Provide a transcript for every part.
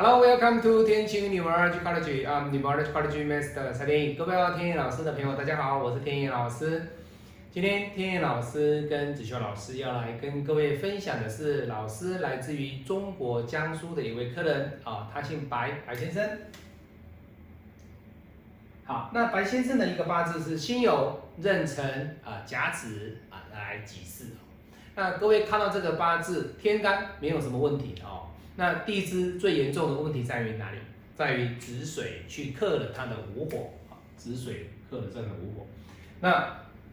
Hello, welcome to 天晴 Numerology College. I'm Numerology College Master 蔡天意。各位天意老师的朋友，大家好，我是天意老师。今天天意老师跟子修老师要来跟各位分享的是，老师来自于中国江苏的一位客人啊，他姓白，白先生。好，那白先生的一个八字是辛酉壬辰啊甲子啊来己巳。那各位看到这个八字天干没有什么问题哦。那地支最严重的问题在于哪里？在于子水去克了它的午火啊，子水克了这个午火。那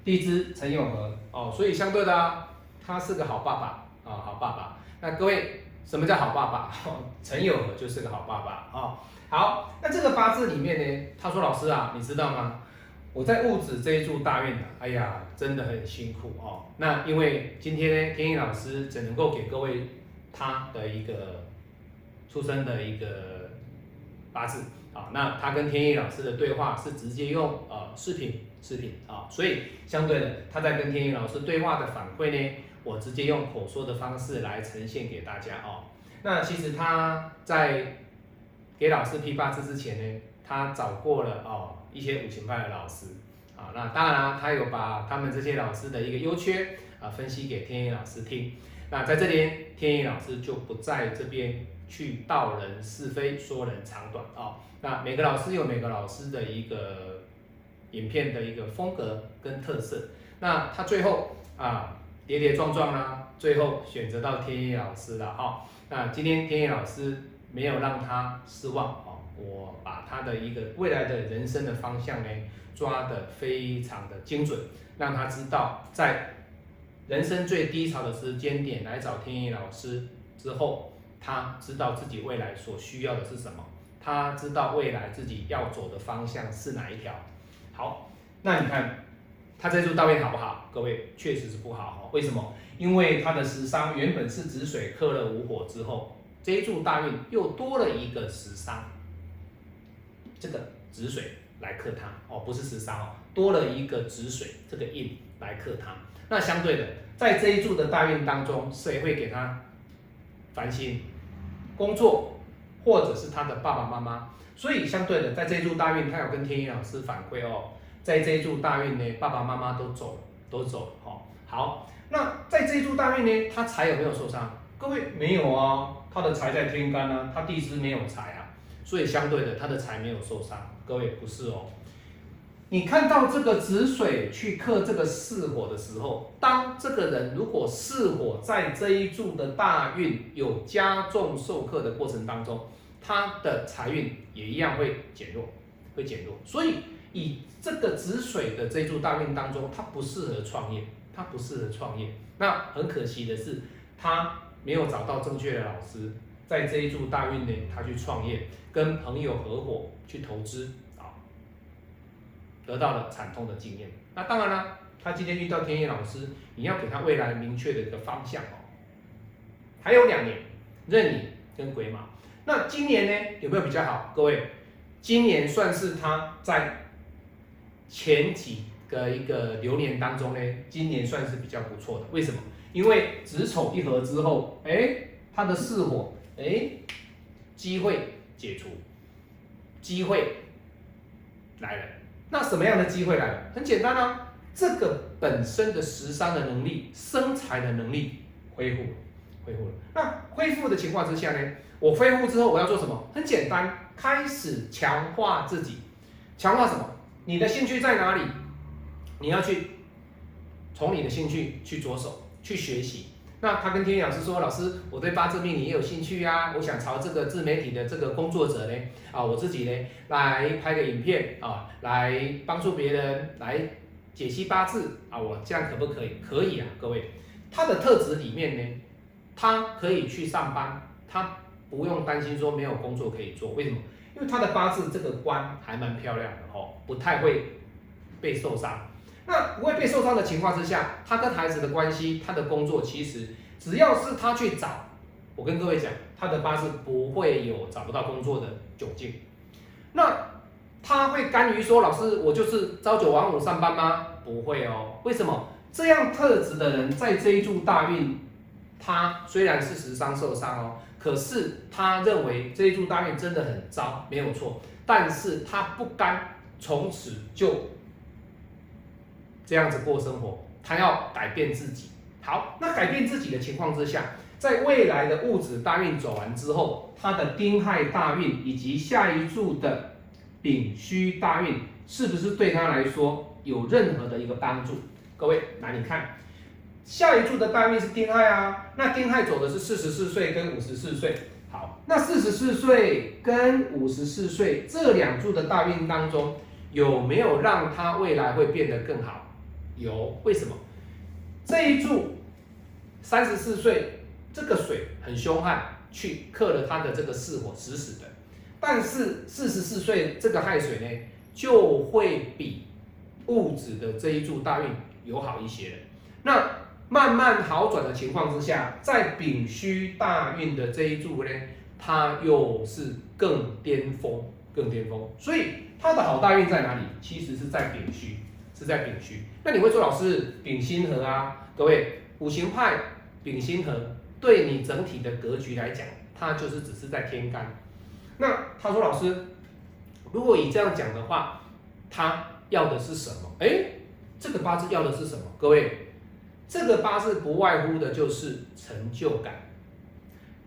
地支辰酉合哦，所以相对的啊，他是个好爸爸啊，好爸爸。那各位，什么叫好爸爸？辰酉合就是个好爸爸啊。好，那这个八字里面呢，他说老师啊，你知道吗？我在戊子这一柱大运啊，哎呀，真的很辛苦哦。那因为今天呢，天意老师只能够给各位他的一个。出生的一个八字啊，那他跟天意老师的对话是直接用呃视频视频啊，所以相对的他在跟天意老师对话的反馈呢，我直接用口说的方式来呈现给大家哦。那其实他在给老师批八字之前呢，他找过了哦一些五行派的老师啊，那当然啦，他有把他们这些老师的一个优缺啊分析给天意老师听。那在这边，天意老师就不在这边。去道人是非，说人长短啊。那每个老师有每个老师的一个影片的一个风格跟特色。那他最后啊跌跌撞撞啦，最后选择到天意老师了啊。那今天天意老师没有让他失望啊，我把他的一个未来的人生的方向呢抓得非常的精准，让他知道在人生最低潮的时间点来找天意老师之后。他知道自己未来所需要的是什么，他知道未来自己要走的方向是哪一条。好，那你看他这柱大运好不好？各位确实是不好哈。为什么？因为他的食伤原本是子水克了午火之后，这一柱大运又多了一个食伤，这个子水来克他哦，不是食伤哦，多了一个子水这个印来克他。那相对的，在这一柱的大运当中，谁会给他烦心？工作，或者是他的爸爸妈妈，所以相对的，在这一柱大运，他有跟天一老师反馈哦，在这一柱大运呢，爸爸妈妈都走了，都走了哈。好，那在这一柱大运呢，他财有没有受伤？各位没有啊，他的财在天干啊，他地支没有财啊，所以相对的，他的财没有受伤。各位不是哦。你看到这个子水去克这个巳火的时候，当这个人如果巳火在这一柱的大运有加重受克的过程当中，他的财运也一样会减弱，会减弱。所以以这个子水的这一柱大运当中，他不适合创业，他不适合创业。那很可惜的是，他没有找到正确的老师，在这一柱大运呢，他去创业，跟朋友合伙去投资啊。得到了惨痛的经验。那当然了，他今天遇到天意老师，你要给他未来明确的一个方向哦。还有两年，壬寅跟癸卯。那今年呢，有没有比较好？各位，今年算是他在前几个一个流年当中呢，今年算是比较不错的。为什么？因为子丑一合之后，哎，他的巳火，哎，机会解除，机会来了。那什么样的机会来了？很简单啊，这个本身的食伤的能力、生财的能力恢复，恢复了。那恢复的情况之下呢，我恢复之后我要做什么？很简单，开始强化自己。强化什么？你的兴趣在哪里？你要去从你的兴趣去着手去学习。那他跟天意老师说：“老师，我对八字命理也有兴趣呀，我想朝这个自媒体的这个工作者呢，啊，我自己呢来拍个影片啊，来帮助别人来解析八字啊，我这样可不可以？可以啊，各位，他的特质里面呢，他可以去上班，他不用担心说没有工作可以做。为什么？因为他的八字这个官还蛮漂亮的哦，不太会被受伤。”那不会被受伤的情况之下，他跟孩子的关系，他的工作其实只要是他去找，我跟各位讲，他的八字不会有找不到工作的窘境。那他会甘于说，老师，我就是朝九晚五上班吗？不会哦。为什么？这样特质的人在这一柱大运，他虽然是时伤受伤哦。可是他认为这一柱大运真的很糟，没有错，但是他不甘从此就这样子过生活，他要改变自己。好，那改变自己的情况之下，在未来的戊子大运走完之后，他的丁亥大运以及下一柱的丙戌大运，是不是对他来说有任何的一个帮助？各位，来你看，下一柱的大运是丁亥啊，那丁亥走的是四十四岁跟五十四岁。好，那四十四岁跟五十四岁这两柱的大运当中，有没有让他未来会变得更好？有，为什么？这一柱三十四岁，这个水很凶悍，去克了他的这个巳火，死死的。但是四十四岁这个亥水呢，就会比戊子的这一柱大运有好一些了。那慢慢好转的情况之下，在丙戌大运的这一柱呢，它又是更巅峰，更巅峰。所以它的好大运在哪里？其实是在丙戌。是在丙戌，那你会说老师丙辛合啊？各位五行派丙辛合对你整体的格局来讲，它就是只是在天干。那他说老师，如果以这样讲的话，他要的是什么？哎，这个八字要的是什么？各位，这个八字不外乎的就是成就感。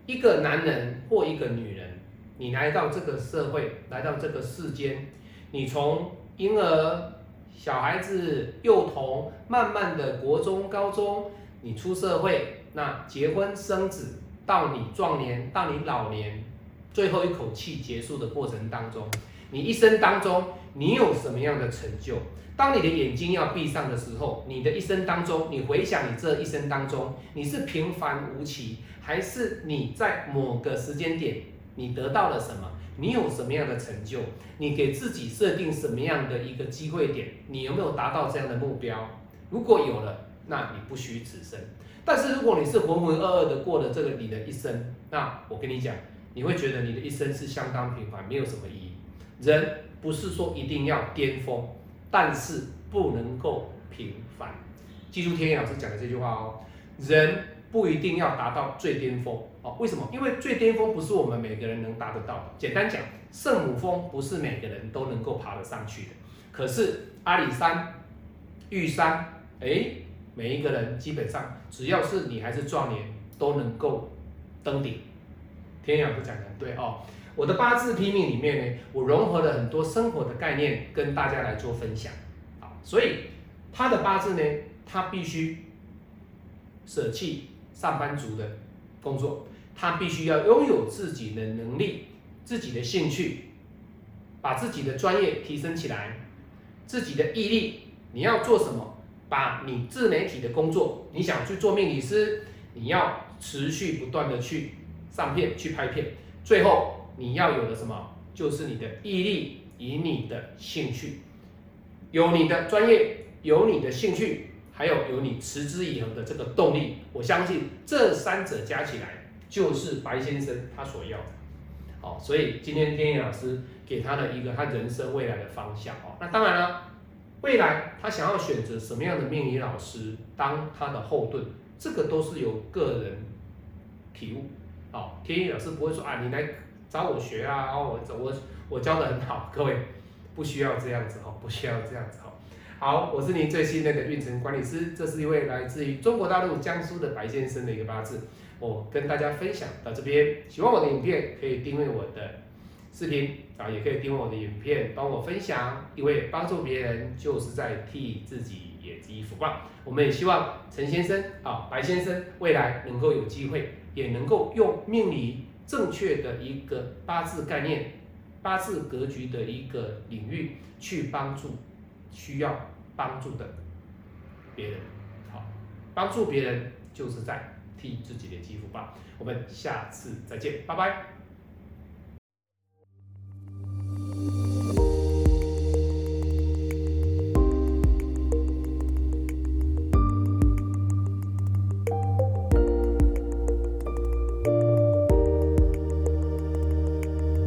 一个男人或一个女人，你来到这个社会，来到这个世间，你从婴儿。小孩子、幼童，慢慢的国中、高中，你出社会，那结婚生子，到你壮年，到你老年，最后一口气结束的过程当中，你一生当中，你有什么样的成就？当你的眼睛要闭上的时候，你的一生当中，你回想你这一生当中，你是平凡无奇，还是你在某个时间点，你得到了什么？你有什么样的成就？你给自己设定什么样的一个机会点？你有没有达到这样的目标？如果有了，那你不虚此生。但是如果你是浑浑噩噩的过了这个你的一生，那我跟你讲，你会觉得你的一生是相当平凡，没有什么意义。人不是说一定要巅峰，但是不能够平凡。记住天野老师讲的这句话哦，人不一定要达到最巅峰。哦，为什么？因为最巅峰不是我们每个人能达得到的。简单讲，圣母峰不是每个人都能够爬得上去的。可是阿里山、玉山，哎，每一个人基本上只要是你还是壮年，都能够登顶。天阳不讲的对哦。我的八字拼命里面呢，我融合了很多生活的概念跟大家来做分享。啊，所以他的八字呢，他必须舍弃上班族的工作。他必须要拥有自己的能力、自己的兴趣，把自己的专业提升起来，自己的毅力。你要做什么？把你自媒体的工作，你想去做命理师，你要持续不断的去上片、去拍片。最后你要有的什么？就是你的毅力以你的兴趣，有你的专业，有你的兴趣，还有有你持之以恒的这个动力。我相信这三者加起来。就是白先生他所要的，好，所以今天天野老师给他的一个他人生未来的方向哦。那当然了，未来他想要选择什么样的命理老师当他的后盾，这个都是有个人体悟。好，天野老师不会说啊，你来找我学啊，我我我教的很好，各位不需要这样子哈，不需要这样子哈。好，我是您最信任的运程管理师，这是一位来自于中国大陆江苏的白先生的一个八字。我跟大家分享到这边，喜欢我的影片可以订阅我的视频啊，也可以订阅我的影片，帮我分享，因为帮助别人就是在替自己也积福报。我们也希望陈先生啊，白先生未来能够有机会，也能够用命理正确的一个八字概念、八字格局的一个领域去帮助需要帮助的别人。好，帮助别人就是在。替自己的肌肤吧，我们下次再见，拜拜。